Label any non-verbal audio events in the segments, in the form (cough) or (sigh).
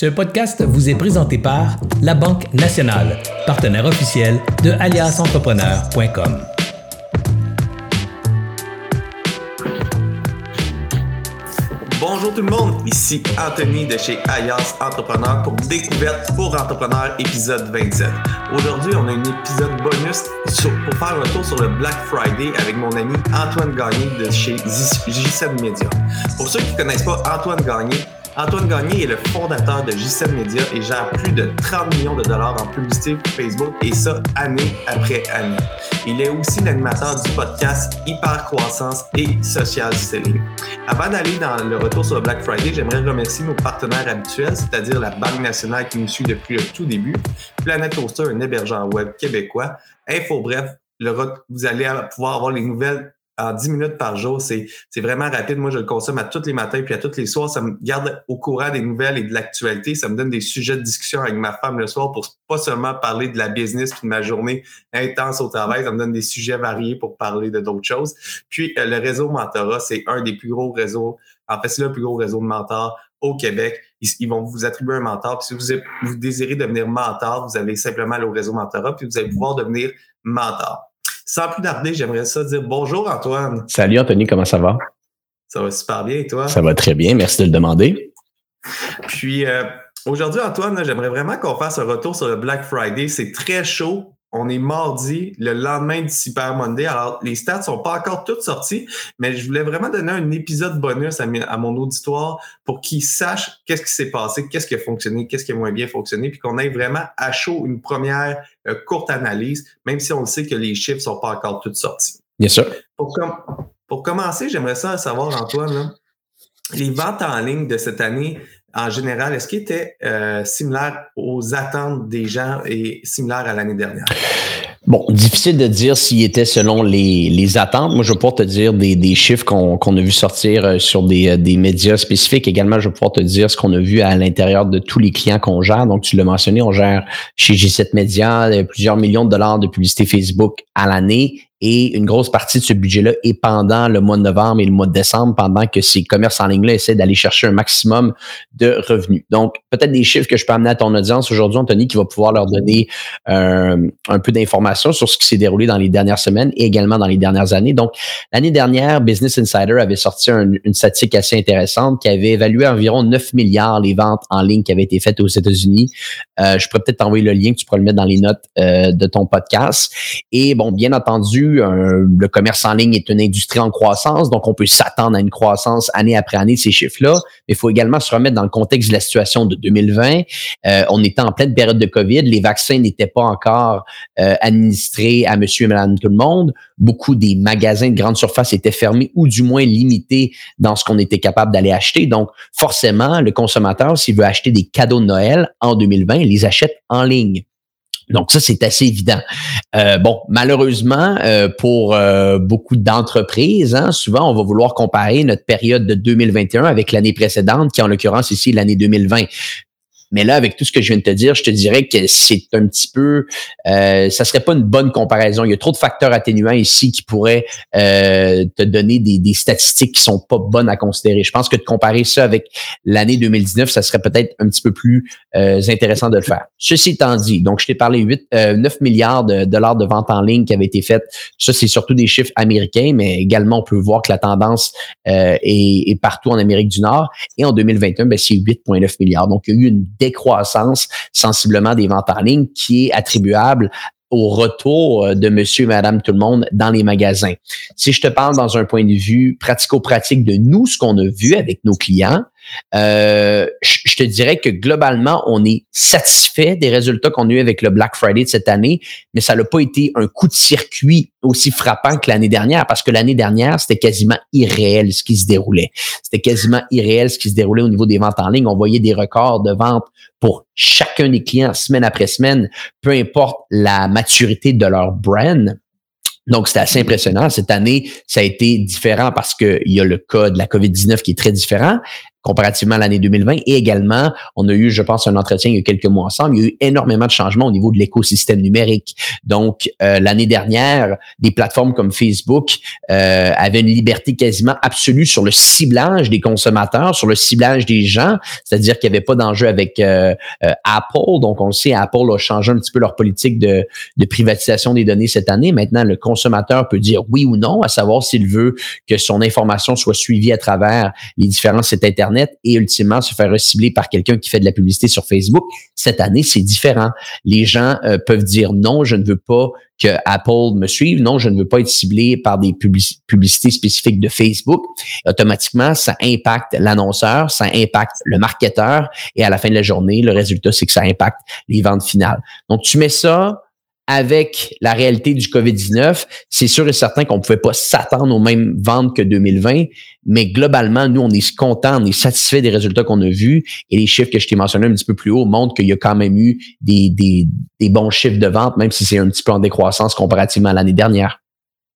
Ce podcast vous est présenté par La Banque Nationale, partenaire officiel de aliasentrepreneur.com. Bonjour tout le monde, ici Anthony de chez Alias Entrepreneur pour Découverte pour Entrepreneurs épisode 27. Aujourd'hui, on a un épisode bonus pour faire un tour sur le Black Friday avec mon ami Antoine Gagné de chez J7 Media. Pour ceux qui ne connaissent pas Antoine Gagné, Antoine Gagné est le fondateur de J7 Media et gère plus de 30 millions de dollars en publicité pour Facebook et ça année après année. Il est aussi l'animateur du podcast Hyper Croissance et Social Selling. Avant d'aller dans le retour sur le Black Friday, j'aimerais remercier nos partenaires habituels, c'est-à-dire la Banque nationale qui nous suit depuis le tout début, Planet Toaster, un hébergeur web québécois, Info Bref, le, vous allez pouvoir avoir les nouvelles en 10 minutes par jour. C'est, vraiment rapide. Moi, je le consomme à tous les matins puis à tous les soirs. Ça me garde au courant des nouvelles et de l'actualité. Ça me donne des sujets de discussion avec ma femme le soir pour pas seulement parler de la business puis de ma journée intense au travail. Ça me donne des sujets variés pour parler de d'autres choses. Puis, euh, le réseau Mentorat, c'est un des plus gros réseaux. En fait, c'est le plus gros réseau de mentors au Québec. Ils, vont vous attribuer un mentor. Puis si vous, vous désirez devenir mentor, vous allez simplement aller au réseau Mentorat, puis vous allez pouvoir devenir mentor. Sans plus tarder, j'aimerais ça dire bonjour Antoine. Salut Anthony, comment ça va? Ça va super bien et toi? Ça va très bien, merci de le demander. Puis euh, aujourd'hui, Antoine, j'aimerais vraiment qu'on fasse un retour sur le Black Friday. C'est très chaud on est mardi, le lendemain du Super Monday. Alors, les stats sont pas encore toutes sorties, mais je voulais vraiment donner un épisode bonus à, mon auditoire pour qu'ils sachent qu'est-ce qui s'est passé, qu'est-ce qui a fonctionné, qu'est-ce qui a moins bien fonctionné, puis qu'on ait vraiment à chaud une première euh, courte analyse, même si on sait que les chiffres sont pas encore toutes sortis. Bien sûr. Pour, pour commencer, j'aimerais ça savoir, Antoine, les ventes en ligne de cette année, en général, est-ce qu'il était euh, similaire aux attentes des gens et similaire à l'année dernière? Bon, difficile de dire s'il était selon les, attentes. Moi, je vais pouvoir te dire des, chiffres qu'on a vu sortir euh, sur euh, des, médias spécifiques. Également, je vais pouvoir te dire ce qu'on a vu à l'intérieur de tous les clients qu'on gère. Donc, tu l'as mentionné, on gère chez G7 Media plusieurs millions de dollars de publicité Facebook à l'année et une grosse partie de ce budget-là est pendant le mois de novembre et le mois de décembre, pendant que ces commerces en ligne-là essaient d'aller chercher un maximum de revenus. Donc, peut-être des chiffres que je peux amener à ton audience aujourd'hui, Anthony, qui va pouvoir leur donner euh, un peu d'informations sur ce qui s'est déroulé dans les dernières semaines et également dans les dernières années. Donc, l'année dernière, Business Insider avait sorti une statistique assez intéressante qui avait évalué environ 9 milliards les ventes en ligne qui avaient été faites aux États-Unis. Euh, je pourrais peut-être t'envoyer le lien que tu pourras le mettre dans les notes euh, de ton podcast. Et bon, bien entendu, le commerce en ligne est une industrie en croissance, donc on peut s'attendre à une croissance année après année de ces chiffres-là. Mais il faut également se remettre dans le contexte de la situation de 2020. Euh, on était en pleine période de COVID, les vaccins n'étaient pas encore euh, administrés à monsieur et madame tout le monde. Beaucoup des magasins de grande surface étaient fermés ou du moins limités dans ce qu'on était capable d'aller acheter. Donc, forcément, le consommateur, s'il veut acheter des cadeaux de Noël en 2020, il les achète en ligne. Donc ça, c'est assez évident. Euh, bon, malheureusement, euh, pour euh, beaucoup d'entreprises, hein, souvent, on va vouloir comparer notre période de 2021 avec l'année précédente, qui en l'occurrence ici l'année 2020. Mais là, avec tout ce que je viens de te dire, je te dirais que c'est un petit peu, euh, ça serait pas une bonne comparaison. Il y a trop de facteurs atténuants ici qui pourraient euh, te donner des, des, statistiques qui sont pas bonnes à considérer. Je pense que de comparer ça avec l'année 2019, ça serait peut-être un petit peu plus euh, intéressant de le faire. Ceci étant dit, donc je t'ai parlé 8, 9 euh, milliards de dollars de ventes en ligne qui avaient été faites. Ça, c'est surtout des chiffres américains, mais également on peut voir que la tendance euh, est, est, partout en Amérique du Nord. Et en 2021, ben, c'est 8,9 milliards. Donc, il y a eu une décroissance sensiblement des ventes en ligne qui est attribuable au retour euh, de monsieur et madame tout le monde dans les magasins. Si je te parle dans un point de vue pratico-pratique de nous, ce qu'on a vu avec nos clients, euh, je te dirais que globalement, on est satisfait des résultats qu'on a eu avec le Black Friday de cette année, mais ça n'a pas été un coup de circuit aussi frappant que l'année dernière, parce que l'année dernière, c'était quasiment irréel ce qui se déroulait. C'était quasiment irréel ce qui se déroulait au niveau des ventes en ligne. On voyait des records de ventes pour chacun des clients semaine après semaine, peu importe la maturité de leur brand. Donc, c'était assez impressionnant. Cette année, ça a été différent parce qu'il y a le cas de la COVID-19 qui est très différent. Comparativement à l'année 2020. Et également, on a eu, je pense, un entretien il y a quelques mois ensemble. Il y a eu énormément de changements au niveau de l'écosystème numérique. Donc, euh, l'année dernière, des plateformes comme Facebook euh, avaient une liberté quasiment absolue sur le ciblage des consommateurs, sur le ciblage des gens, c'est-à-dire qu'il n'y avait pas d'enjeu avec euh, euh, Apple. Donc, on le sait, Apple a changé un petit peu leur politique de, de privatisation des données cette année. Maintenant, le consommateur peut dire oui ou non, à savoir s'il veut que son information soit suivie à travers les différents sites Internet et ultimement se faire recibler par quelqu'un qui fait de la publicité sur Facebook. Cette année, c'est différent. Les gens euh, peuvent dire non, je ne veux pas que Apple me suive. Non, je ne veux pas être ciblé par des publicités spécifiques de Facebook. Automatiquement, ça impacte l'annonceur, ça impacte le marketeur et à la fin de la journée, le résultat, c'est que ça impacte les ventes finales. Donc, tu mets ça avec la réalité du COVID-19, c'est sûr et certain qu'on ne pouvait pas s'attendre aux mêmes ventes que 2020, mais globalement, nous, on est content, on est satisfait des résultats qu'on a vus et les chiffres que je t'ai mentionnés un petit peu plus haut montrent qu'il y a quand même eu des, des, des bons chiffres de vente, même si c'est un petit peu en décroissance comparativement à l'année dernière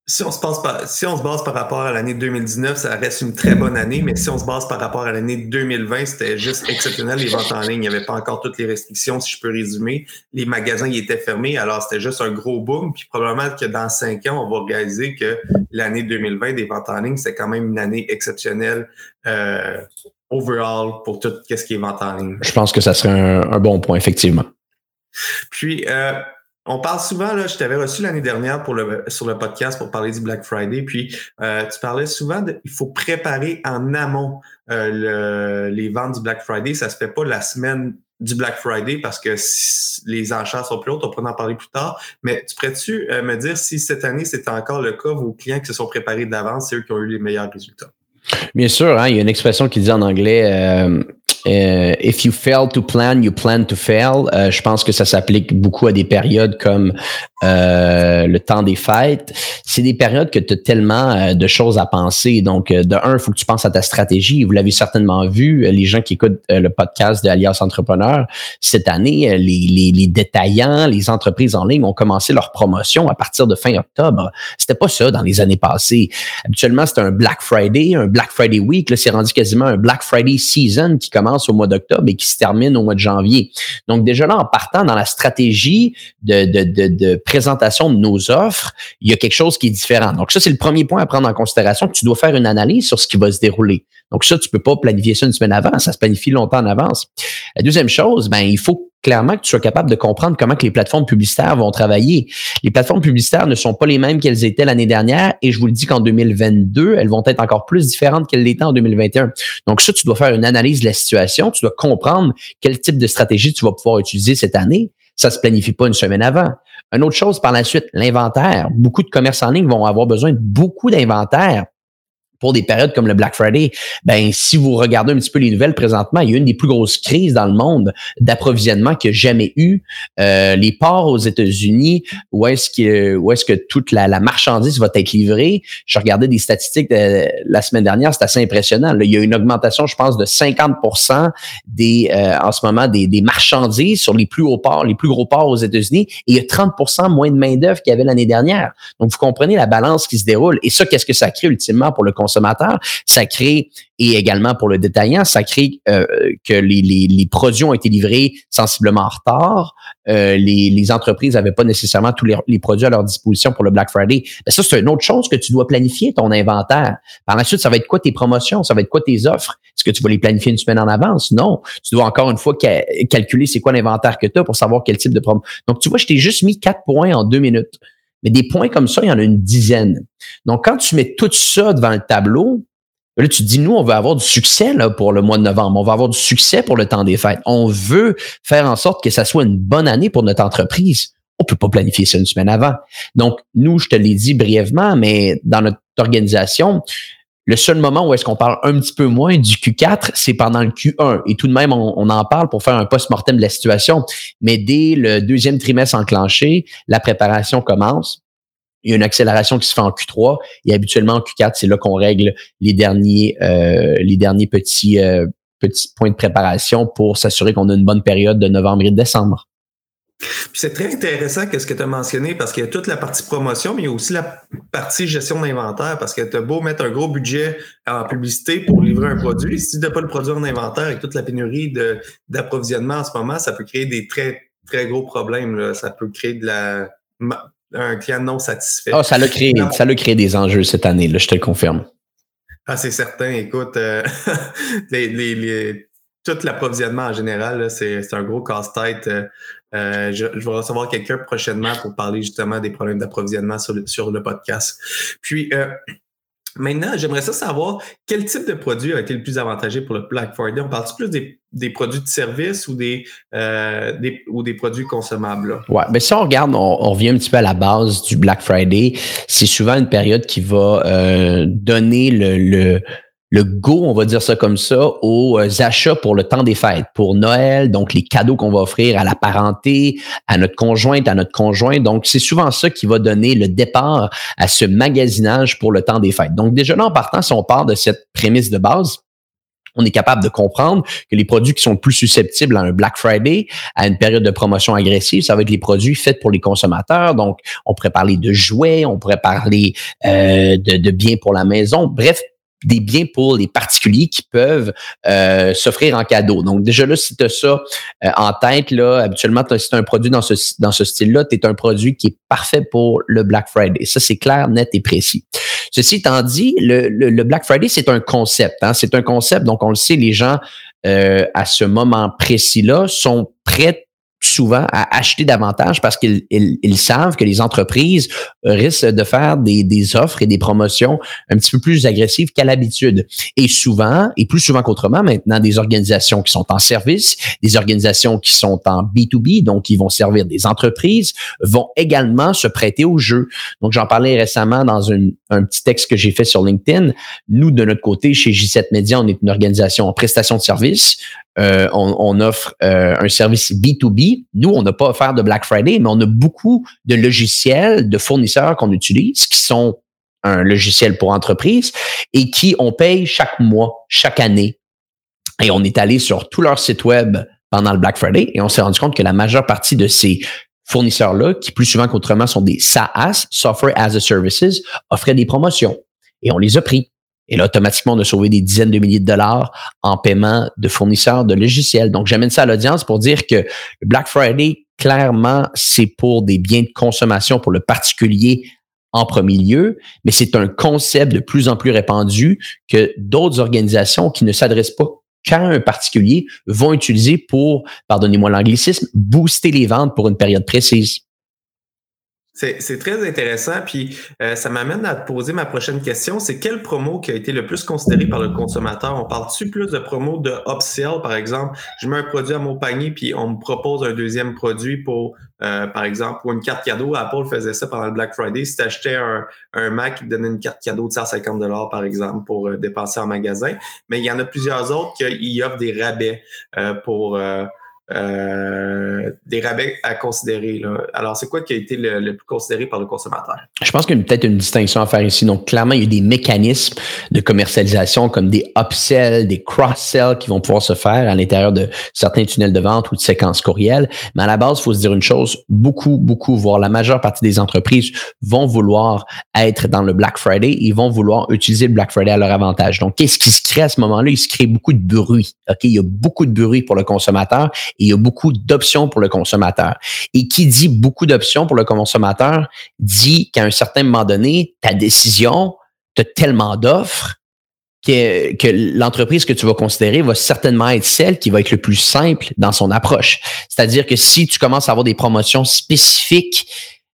si on se passe par, si on se base par rapport à l'année 2019, ça reste une très bonne année, mais si on se base par rapport à l'année 2020, c'était juste exceptionnel les ventes en ligne. Il n'y avait pas encore toutes les restrictions, si je peux résumer. Les magasins ils étaient fermés, alors c'était juste un gros boom. Puis probablement que dans cinq ans, on va réaliser que l'année 2020 des ventes en ligne, c'est quand même une année exceptionnelle euh, overall pour tout ce qui est vente en ligne. Je pense que ça serait un, un bon point, effectivement. Puis euh, on parle souvent, là, je t'avais reçu l'année dernière pour le, sur le podcast pour parler du Black Friday, puis euh, tu parlais souvent de, il faut préparer en amont euh, les ventes du Black Friday. Ça se fait pas la semaine du Black Friday parce que les enchères sont plus hautes, on pourra en parler plus tard. Mais tu pourrais-tu euh, me dire si cette année c'est encore le cas, vos clients qui se sont préparés d'avance, c'est eux qui ont eu les meilleurs résultats? Bien sûr, hein, il y a une expression qui dit en anglais euh, if you fail to plan, you plan to fail. Euh, je pense que ça s'applique beaucoup à des périodes comme euh, le temps des fêtes. C'est des périodes que tu as tellement de choses à penser. Donc, de un, il faut que tu penses à ta stratégie. Vous l'avez certainement vu, les gens qui écoutent le podcast de Alias Entrepreneur, cette année, les, les, les, détaillants, les entreprises en ligne ont commencé leur promotion à partir de fin octobre. C'était pas ça dans les années passées. Habituellement, c'était un Black Friday, un Black Friday Week. Là, c'est rendu quasiment un Black Friday Season qui commence au mois d'octobre et qui se termine au mois de janvier. Donc déjà là, en partant dans la stratégie de, de, de, de présentation de nos offres, il y a quelque chose qui est différent. Donc ça, c'est le premier point à prendre en considération, que tu dois faire une analyse sur ce qui va se dérouler. Donc ça, tu peux pas planifier ça une semaine avant, ça se planifie longtemps en avance. La deuxième chose, ben il faut clairement que tu sois capable de comprendre comment que les plateformes publicitaires vont travailler. Les plateformes publicitaires ne sont pas les mêmes qu'elles étaient l'année dernière et je vous le dis qu'en 2022, elles vont être encore plus différentes qu'elles l'étaient en 2021. Donc ça, tu dois faire une analyse de la situation, tu dois comprendre quel type de stratégie tu vas pouvoir utiliser cette année. Ça se planifie pas une semaine avant. Une autre chose par la suite, l'inventaire. Beaucoup de commerces en ligne vont avoir besoin de beaucoup d'inventaire pour des périodes comme le Black Friday, ben si vous regardez un petit peu les nouvelles présentement, il y a une des plus grosses crises dans le monde d'approvisionnement qu'il n'y a jamais eu. Euh, les ports aux États-Unis, où est-ce que où est-ce que toute la, marchandise va être livrée? Je regardais des statistiques la semaine dernière, c'est assez impressionnant. il y a une augmentation, je pense, de 50% des euh, en ce moment des, des, marchandises sur les plus hauts ports, les plus gros ports aux États-Unis, et il y a 30% moins de main d'œuvre qu'il y avait l'année dernière. Donc vous comprenez la balance qui se déroule. Et ça, qu'est-ce que ça crée ultimement pour le consommateur, ça crée, et également pour le détaillant, ça crée euh, que les, les, produits ont été livrés sensiblement en retard. Euh, les, les, entreprises n'avaient pas nécessairement tous les, produits à leur disposition pour le Black Friday. Ben ça, c'est une autre chose que tu dois planifier, ton inventaire. Par la suite, ça va être quoi tes promotions? Ça va être quoi tes offres? Est-ce que tu vas les planifier une semaine en avance? Non. Tu dois encore une fois calculer c'est quoi l'inventaire que tu as pour savoir quel type de promo. Donc, tu vois, je t'ai juste mis quatre points en deux minutes. Mais des points comme ça, il y en a une dizaine. Donc, quand tu mets tout ça devant le tableau, là, tu te dis, nous, on veut avoir du succès là, pour le mois de novembre. On va avoir du succès pour le temps des fêtes. On veut faire en sorte que ça soit une bonne année pour notre entreprise. On peut pas planifier ça une semaine avant. Donc, nous, je te l'ai dit brièvement, mais dans notre organisation, le seul moment où est-ce qu'on parle un petit peu moins du Q4, c'est pendant le Q1. Et tout de même, on, en parle pour faire un post-mortem de la situation. Mais dès le deuxième trimestre enclenché, la préparation commence. Il y a une accélération qui se fait en Q3 et habituellement en Q4, c'est là qu'on règle les derniers, euh, les derniers petits, euh, petits points de préparation pour s'assurer qu'on a une bonne période de novembre et de décembre. C'est très intéressant ce que tu as mentionné parce qu'il y a toute la partie promotion, mais il y a aussi la partie gestion d'inventaire parce que tu as beau mettre un gros budget en publicité pour livrer un produit. Si tu n'as pas le produit en inventaire avec toute la pénurie d'approvisionnement en ce moment, ça peut créer des très, très gros problèmes. Ça peut créer de la, un client non satisfait. Ah, ça l'a créé, ça créé des enjeux cette année, là, je te le confirme. Ah, c'est certain. Écoute, euh, (laughs) les, tout l'approvisionnement en général, c'est un gros casse-tête. Euh, je, vais recevoir quelqu'un prochainement pour parler justement des problèmes d'approvisionnement sur, le podcast. Puis, euh, Maintenant, j'aimerais ça savoir quel type de produit a été le plus avantagé pour le Black Friday. On parle plus des, produits de service ou des, euh, ou des produits consommables? Ouais, mais si on regarde, on, revient un petit peu à la base du Black Friday. C'est souvent une période qui va donner le le go, on va dire ça comme ça, aux euh, achats pour le temps des fêtes, pour Noël, donc les cadeaux qu'on va offrir à la parenté, à notre conjointe, à notre conjoint. Donc, c'est souvent ça qui va donner le départ à ce magasinage pour le temps des fêtes. Donc, déjà là, en partant, si on part de cette prémisse de base, on est capable de comprendre que les produits qui sont plus susceptibles à un Black Friday, à une période de promotion agressive, ça va être les produits faits pour les consommateurs. Donc, on pourrait parler de jouets, on pourrait parler euh, de, de biens pour la maison. Bref, des biens pour les particuliers qui peuvent euh, s'offrir en cadeau. Donc déjà là, si tu as ça euh, en tête, là, habituellement, si tu un produit dans ce, dans ce style-là, tu un produit qui est parfait pour le Black Friday. Ça, c'est clair, net et précis. Ceci étant dit, le, le, Black Friday, c'est un concept. Hein? C'est un concept, donc on le sait, les gens euh, à ce moment précis-là sont prêts souvent à acheter davantage parce qu'ils ils, savent que les entreprises risquent de faire des, offres et des promotions un petit peu plus agressives qu'à l'habitude. Et souvent, et plus souvent qu'autrement, maintenant, des organisations qui sont en service, des organisations qui sont en B2B, donc qui vont servir des entreprises, vont également se prêter au jeu. Donc, j'en parlais récemment dans un petit texte que j'ai fait sur LinkedIn. Nous, de notre côté, chez J7 Media, on est une organisation en prestation de services. Euh, on, offre euh, un service B2B. Nous, on n'a pas offert de Black Friday, mais on a beaucoup de logiciels, de fournisseurs qu'on utilise qui sont un logiciel pour entreprise et qui on paye chaque mois, chaque année. Et on est allé sur tout leur site web pendant le Black Friday et on s'est rendu compte que la majeure partie de ces fournisseurs-là, qui plus souvent qu'autrement sont des SaaS, Software as a Services, offraient des promotions. Et on les a pris. Et là, automatiquement, on a sauvé des dizaines de milliers de dollars en paiement de fournisseurs de logiciels. Donc, j'amène ça à l'audience pour dire que Black Friday, clairement, c'est pour des biens de consommation pour le particulier en premier lieu, mais c'est un concept de plus en plus répandu que d'autres organisations qui ne s'adressent pas qu'à un particulier vont utiliser pour, pardonnez-moi l'anglicisme, booster les ventes pour une période précise. C'est très intéressant. Puis euh, ça m'amène à te poser ma prochaine question. C'est quel promo qui a été le plus considéré par le consommateur? On parle-tu plus de promo de upsell, par exemple? Je mets un produit à mon panier, puis on me propose un deuxième produit pour, euh, par exemple, pour une carte cadeau. Apple faisait ça pendant le Black Friday. Si tu achetais un, un Mac, il donnait une carte cadeau de 150 par exemple, pour euh, dépenser en magasin. Mais il y en a plusieurs autres qui offrent des rabais pour euh, des rabais à considérer. Là. Alors, c'est quoi qui a été le, plus considéré par le consommateur? Je pense qu'il y a peut-être une distinction à faire ici. Donc, clairement, il y a des mécanismes de commercialisation comme des upsells, des cross-sells qui vont pouvoir se faire à l'intérieur de certains tunnels de vente ou de séquences courriels. Mais à la base, il faut se dire une chose, beaucoup, beaucoup, voire la majeure partie des entreprises vont vouloir être dans le Black Friday. Ils vont vouloir utiliser le Black Friday à leur avantage. Donc, qu'est-ce qui se crée à ce moment-là? Il se crée beaucoup de bruit. OK? Il y a beaucoup de bruit pour le consommateur il y a beaucoup d'options pour le consommateur. Et qui dit beaucoup d'options pour le consommateur dit qu'à un certain moment donné, ta décision, tu as tellement d'offres que, que l'entreprise que tu vas considérer va certainement être celle qui va être le plus simple dans son approche. C'est-à-dire que si tu commences à avoir des promotions spécifiques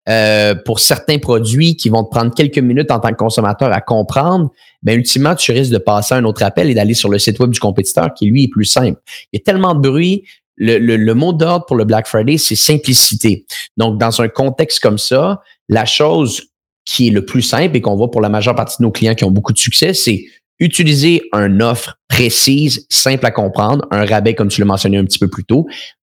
euh, pour certains produits qui vont te prendre quelques minutes en tant que consommateur à comprendre, mais ben, ultimement, tu risques de passer un autre appel et d'aller sur le site web du compétiteur qui, lui, est plus simple. Il y a tellement de bruit, le, mot d'ordre pour le Black Friday, c'est simplicité. Donc, dans un contexte comme ça, la chose qui est le plus simple et qu'on voit pour la majeure partie de nos clients qui ont beaucoup de succès, c'est utiliser une offre précise, simple à comprendre, un rabais comme tu l'as mentionné un petit peu plus tôt,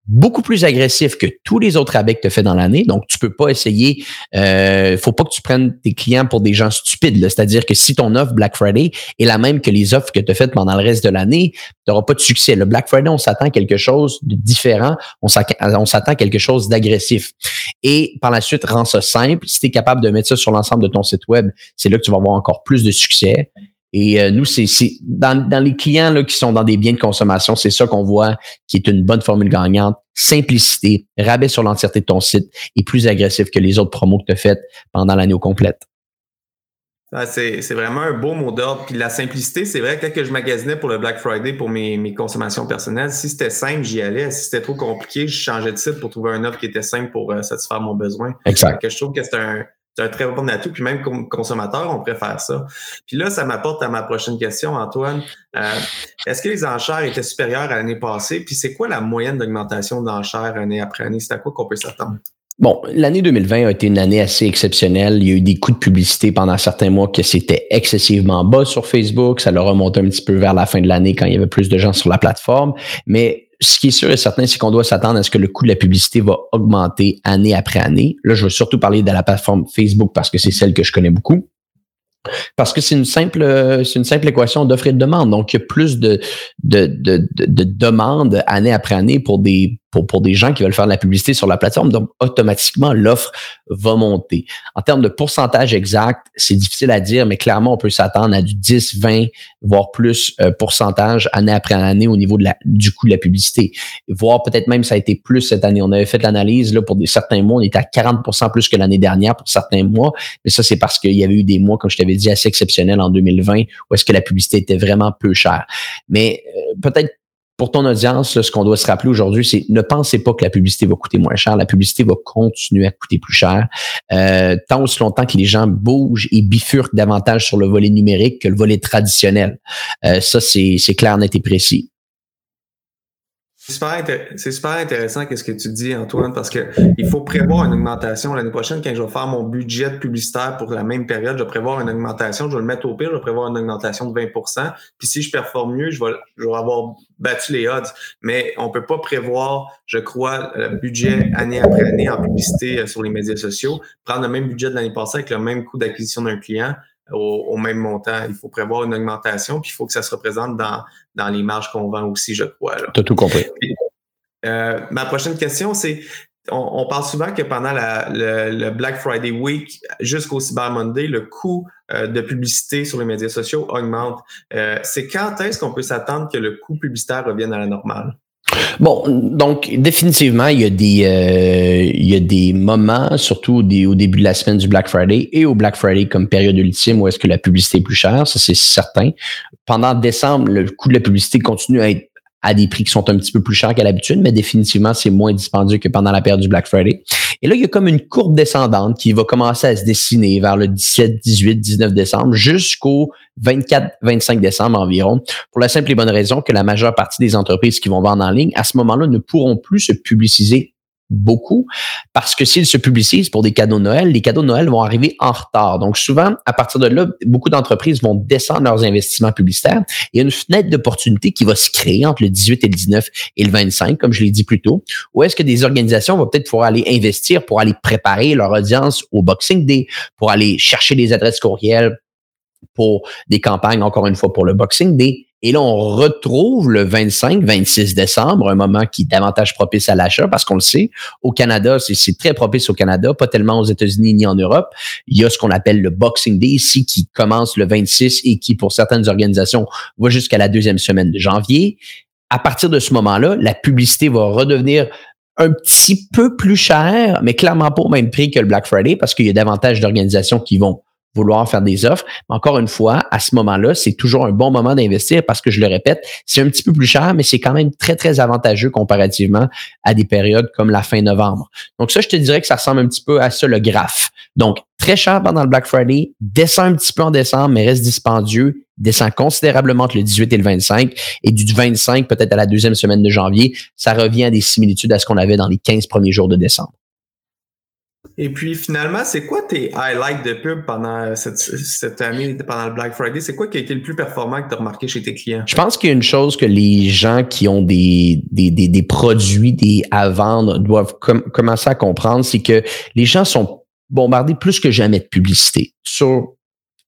beaucoup plus agressif que tous les autres rabais que tu as fait dans l'année. Donc, tu peux pas essayer, euh, faut pas que tu prennes tes clients pour des gens stupides. C'est-à-dire que si ton offre Black Friday est la même que les offres que tu as faites pendant le reste de l'année, tu n'auras pas de succès. Le Black Friday, on s'attend à quelque chose de différent, on s'attend à quelque chose d'agressif. Et par la suite, rends ça simple. Si tu es capable de mettre ça sur l'ensemble de ton site web, c'est là que tu vas avoir encore plus de succès. Et euh, nous, c'est dans, dans les clients là, qui sont dans des biens de consommation, c'est ça qu'on voit qui est une bonne formule gagnante. Simplicité, rabais sur l'entièreté de ton site et plus agressif que les autres promos que tu as faites pendant l'année au complète. Ah, c'est vraiment un beau mot d'ordre. Puis la simplicité, c'est vrai, quand que je magasinais pour le Black Friday pour mes, mes consommations personnelles, si c'était simple, j'y allais. Si c'était trop compliqué, je changeais de site pour trouver un offre qui était simple pour euh, satisfaire mon besoin. Exact. Que je trouve que c'est un, c'est un très bon atout. Puis même comme consommateur, on préfère ça. Puis là, ça m'apporte à ma prochaine question, Antoine. Euh, est-ce que les enchères étaient supérieures à l'année passée? Puis c'est quoi la moyenne d'augmentation d'enchères année après année? C'est à quoi qu'on peut s'attendre? Bon, l'année 2020 a été une année assez exceptionnelle. Il y a eu des coups de publicité pendant certains mois que c'était excessivement bas sur Facebook. Ça l'a remonté un petit peu vers la fin de l'année quand il y avait plus de gens sur la plateforme. Mais ce qui est sûr et certain, c'est qu'on doit s'attendre à ce que le coût de la publicité va augmenter année après année. Là, je veux surtout parler de la plateforme Facebook parce que c'est celle que je connais beaucoup. Parce que c'est une simple, c'est une simple équation d'offre et de demande. Donc, il y a plus de, de, de, de, de demandes année après année pour des, pour, pour des gens qui veulent faire de la publicité sur la plateforme. Donc, automatiquement, l'offre va monter. En termes de pourcentage exact, c'est difficile à dire, mais clairement, on peut s'attendre à du 10, 20, voire plus euh, pourcentage année après année au niveau de la, du coût de la publicité. Voire peut-être même ça a été plus cette année. On avait fait l'analyse, là, pour des, certains mois, on était à 40% plus que l'année dernière pour certains mois. Mais ça, c'est parce qu'il y avait eu des mois, comme je t'avais dit, assez exceptionnels en 2020, où est-ce que la publicité était vraiment peu chère. Mais euh, peut-être pour ton audience, ce qu'on doit se rappeler aujourd'hui, c'est ne pensez pas que la publicité va coûter moins cher. La publicité va continuer à coûter plus cher. Euh, tant aussi longtemps que les gens bougent et bifurquent davantage sur le volet numérique que le volet traditionnel. Euh, ça, c'est clair, net et précis. C'est super, intéressant qu'est-ce que tu dis, Antoine, parce que il faut prévoir une augmentation l'année prochaine. Quand je vais faire mon budget publicitaire pour la même période, je vais prévoir une augmentation. Je vais le mettre au pire, je vais prévoir une augmentation de 20% Puis si je performe mieux, je vais, avoir battu les odds. Mais on peut pas prévoir, je crois, le budget année après année en publicité euh, sur les médias sociaux, prendre le même budget de l'année passée avec le même coût d'acquisition d'un client au, même montant. Il faut prévoir une augmentation, puis il faut que ça se représente dans, dans les marges qu'on vend aussi, je crois. Tu as tout compris. Euh, ma prochaine question, c'est on, parle souvent que pendant la, le, Black Friday Week jusqu'au Cyber Monday, le coût euh, de publicité sur les médias sociaux augmente. Euh, c'est quand est-ce qu'on peut s'attendre que le coût publicitaire revienne à la normale? Bon, donc définitivement, il y a des euh, il y a des moments, surtout au, début de la semaine du Black Friday et au Black Friday comme période ultime où est-ce que la publicité est plus chère, ça c'est certain. Pendant décembre, le coût de la publicité continue à être à des prix qui sont un petit peu plus chers qu'à l'habitude, mais définitivement, c'est moins dispendieux que pendant la période du Black Friday. Et là, il y a comme une courbe descendante qui va commencer à se dessiner vers le 17, 18, 19 décembre jusqu'au 24, 25 décembre environ, pour la simple et bonne raison que la majeure partie des entreprises qui vont vendre en ligne, à ce moment-là, ne pourront plus se publiciser beaucoup parce que s'ils se publicisent pour des cadeaux de Noël, les cadeaux de Noël vont arriver en retard. Donc souvent, à partir de là, beaucoup d'entreprises vont descendre leurs investissements publicitaires. Il y a une fenêtre d'opportunité qui va se créer entre le 18 et le 19 et le 25, comme je l'ai dit plus tôt, où est-ce que des organisations vont peut-être pouvoir aller investir pour aller préparer leur audience au Boxing Day, pour aller chercher des adresses courriels pour des campagnes, encore une fois, pour le Boxing Day, et là, on retrouve le 25-26 décembre, un moment qui est davantage propice à l'achat parce qu'on le sait, au Canada, c'est très propice au Canada, pas tellement aux États-Unis ni en Europe. Il y a ce qu'on appelle le Boxing Day ici qui commence le 26 et qui, pour certaines organisations, va jusqu'à la deuxième semaine de janvier. À partir de ce moment-là, la publicité va redevenir un petit peu plus chère, mais clairement pas au même prix que le Black Friday parce qu'il y a davantage d'organisations qui vont vouloir faire des offres. Mais encore une fois, à ce moment-là, c'est toujours un bon moment d'investir parce que je le répète, c'est un petit peu plus cher, mais c'est quand même très, très avantageux comparativement à des périodes comme la fin novembre. Donc ça, je te dirais que ça ressemble un petit peu à ça, le graphe. Donc, très cher pendant le Black Friday, descend un petit peu en décembre, mais reste dispendieux, descend considérablement entre le 18 et le 25, et du 25 peut-être à la deuxième semaine de janvier, ça revient à des similitudes à ce qu'on avait dans les 15 premiers jours de décembre. Et puis finalement, c'est quoi tes highlights de pub pendant cette, année, pendant le Black Friday? C'est quoi qui a été le plus performant que tu as remarqué chez tes clients? Je pense qu'il y a une chose que les gens qui ont des, des, des, produits des, à vendre doivent commencer à comprendre, c'est que les gens sont bombardés plus que jamais de publicité sur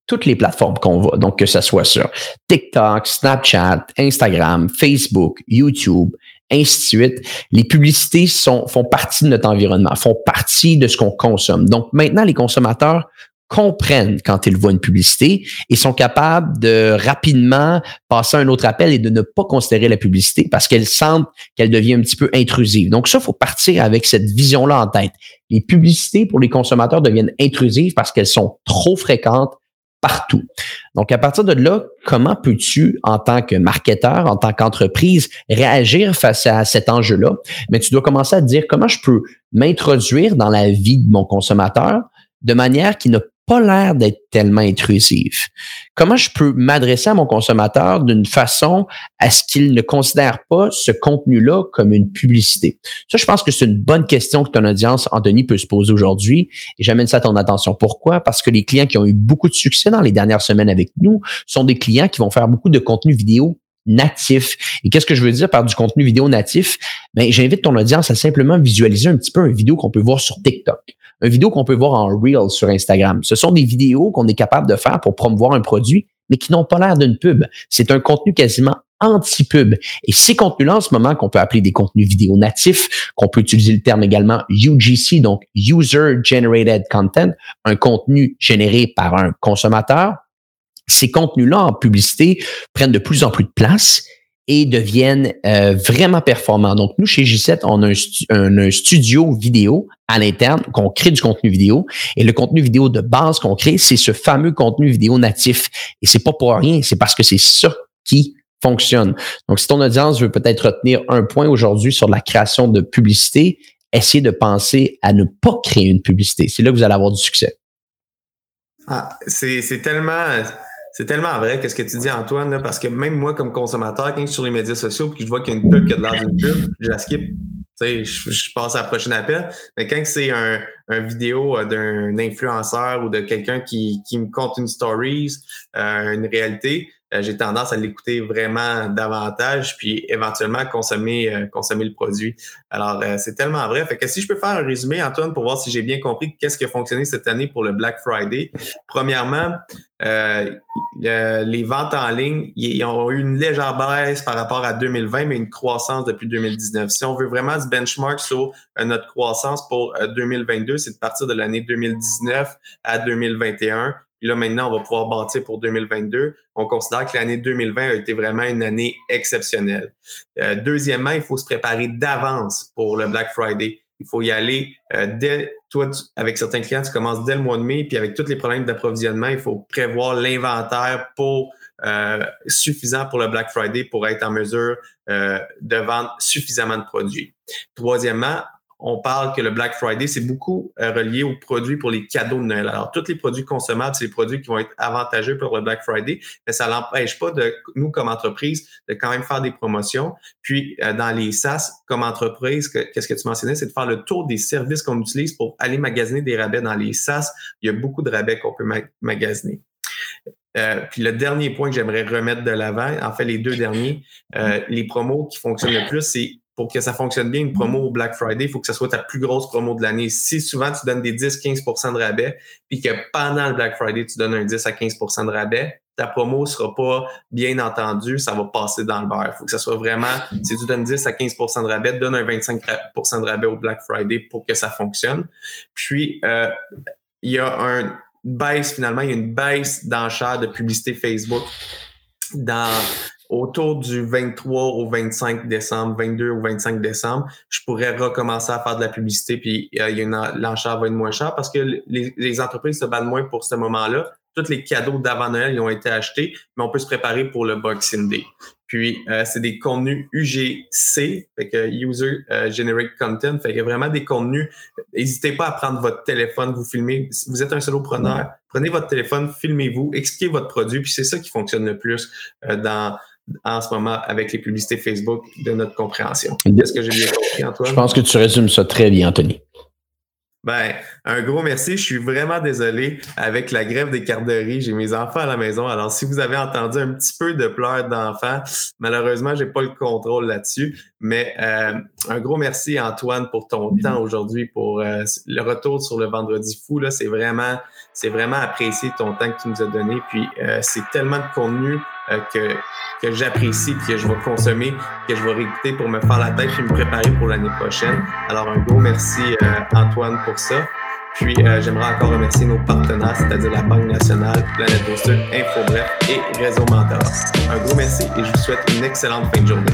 toutes les plateformes qu'on voit. Donc, que ce soit sur TikTok, Snapchat, Instagram, Facebook, YouTube, ainsi. Les publicités font partie de notre environnement, font partie de ce qu'on consomme. Donc maintenant, les consommateurs comprennent quand ils voient une publicité et sont capables de rapidement passer un autre appel et de ne pas considérer la publicité parce qu'elles sentent qu'elle devient un petit peu intrusive. Donc ça, faut partir avec cette vision-là en tête. Les publicités pour les consommateurs deviennent intrusives parce qu'elles sont trop fréquentes partout. Donc, à partir de là, comment peux-tu, en tant que marketeur, en tant qu'entreprise, réagir face à cet enjeu-là? Mais tu dois commencer à te dire comment je peux m'introduire dans la vie de mon consommateur de manière qui ne pas l'air d'être tellement intrusif. Comment je peux m'adresser à mon consommateur d'une façon à ce qu'il ne considère pas ce contenu-là comme une publicité? Ça, je pense que c'est une bonne question que ton audience, Anthony, peut se poser aujourd'hui et j'amène ça à ton attention. Pourquoi? Parce que les clients qui ont eu beaucoup de succès dans les dernières semaines avec nous sont des clients qui vont faire beaucoup de contenu vidéo natif. Et qu'est-ce que je veux dire par du contenu vidéo natif? Ben, j'invite ton audience à simplement visualiser un petit peu une vidéo qu'on peut voir sur TikTok une vidéo qu'on peut voir en Reel sur Instagram. Ce sont des vidéos qu'on est capable de faire pour promouvoir un produit, mais qui n'ont pas l'air d'une pub. C'est un contenu quasiment anti-pub. Et ces contenus-là, en ce moment, qu'on peut appeler des contenus vidéo natifs, qu'on peut utiliser le terme également UGC, donc User Generated Content, un contenu généré par un consommateur, ces contenus-là en publicité prennent de plus en plus de place et deviennent euh, vraiment performants. Donc, nous, chez G7, on a un, studio vidéo à l'interne qu'on crée du contenu vidéo. Et le contenu vidéo de base qu'on crée, c'est ce fameux contenu vidéo natif. Et c'est pas pour rien, c'est parce que c'est ça qui fonctionne. Donc, si ton audience veut peut-être retenir un point aujourd'hui sur la création de publicité, essayez de penser à ne pas créer une publicité. C'est là que vous allez avoir du succès. Ah, c'est tellement c'est tellement vrai qu'est-ce que tu dis, Antoine, parce que même moi, comme consommateur, quand je suis sur les médias sociaux puis je vois qu'il y a une pub qui a de l'air d'une pub, je la skip. Je, je passe à la prochaine appel. Mais quand c'est un, un vidéo euh, d'un influenceur ou de quelqu'un qui, qui me compte une stories, euh, une réalité, j'ai tendance à l'écouter vraiment davantage, puis éventuellement consommer, euh, consommer le produit. Alors, euh, c'est tellement vrai. Fait que si je peux faire un résumé, Antoine, pour voir si j'ai bien compris qu'est-ce qui a fonctionné cette année pour le Black Friday. Premièrement, les ventes en ligne, ils ont eu une légère baisse par rapport à 2020, mais une croissance depuis 2019. Si on veut vraiment se benchmark sur notre croissance pour 2022, c'est de partir de l'année 2019 à 2021 puis là, maintenant, on va pouvoir bâtir pour 2022. On considère que l'année 2020 a été vraiment une année exceptionnelle. Euh, deuxièmement, il faut se préparer d'avance pour le Black Friday. Il faut y aller euh, dès, toi, avec certains clients, tu commences dès le mois de mai, puis avec tous les problèmes d'approvisionnement, il faut prévoir l'inventaire pour euh, suffisant pour le Black Friday pour être en mesure de vendre suffisamment de produits. Troisièmement, on parle que le Black Friday, c'est beaucoup euh, relié aux produits pour les cadeaux de Noël. Alors, tous les produits consommables, c'est les produits qui vont être avantageux pour le Black Friday, mais ça n'empêche pas de nous, comme entreprise, de quand même faire des promotions. Puis, euh, dans les SaaS, comme entreprise, qu'est-ce que tu mentionnais, c'est de faire le tour des services qu'on utilise pour aller magasiner des rabais dans les SaaS. Il y a beaucoup de rabais qu'on peut magasiner. Euh, puis le dernier point que j'aimerais remettre de l'avant, en fait les deux derniers, les promos qui fonctionnent le plus, c'est pour que ça fonctionne bien, une promo au Black Friday, il faut que ce soit ta plus grosse promo de l'année. Si souvent tu donnes des 10-15% de rabais, puis que pendant le Black Friday, tu donnes un 10 à 15% de rabais, ta promo ne sera pas bien entendue, ça va passer dans le beurre. Il faut que ça soit vraiment, si tu donnes 10 à 15% de rabais, donne un 25% de rabais au Black Friday pour que ça fonctionne. Puis, euh, il y a un baisse, finalement, il y a une baisse d'enchères de publicité Facebook dans autour du 23 au 25 décembre, 22 au 25 décembre, je pourrais recommencer à faire de la publicité, puis euh, il y a l'enchère va être moins cher parce que les, entreprises se battent moins pour ce moment-là. Tous les cadeaux d'avant Noël ils ont été achetés, mais on peut se préparer pour le Boxing Day. Puis, euh, c'est des contenus UGC, fait que User euh, Generic Content, fait que vraiment des contenus. N'hésitez pas à prendre votre téléphone, vous filmez. Si vous êtes un solopreneur, prenez votre téléphone, filmez-vous, expliquez votre produit, puis c'est ça qui fonctionne le plus dans en ce moment avec les publicités Facebook de notre compréhension. Est-ce que j'ai bien compris, Antoine? Je pense que tu résumes ça très bien, Anthony. Ben, un gros merci. Je suis vraiment désolé avec la grève des garderies. J'ai mes enfants à la maison. Alors, si vous avez entendu un petit peu de pleurs d'enfants, malheureusement, j'ai pas le contrôle là-dessus. Mais euh, un gros merci, Antoine, pour ton temps aujourd'hui, pour euh, le retour sur le vendredi fou. Là, c'est vraiment, c'est vraiment apprécié ton temps que tu nous as donné. Puis, euh, c'est tellement de contenu que, que j'apprécie, que je vais consommer, que je vais réécouter pour me faire la tête et me préparer pour l'année prochaine. Alors, un gros merci, Antoine, pour ça. Puis, euh, j'aimerais encore remercier nos partenaires, c'est-à-dire la Banque nationale, Planète Booster, InfoBref et Réseau Mentor. Un gros merci et je vous souhaite une excellente fin de journée.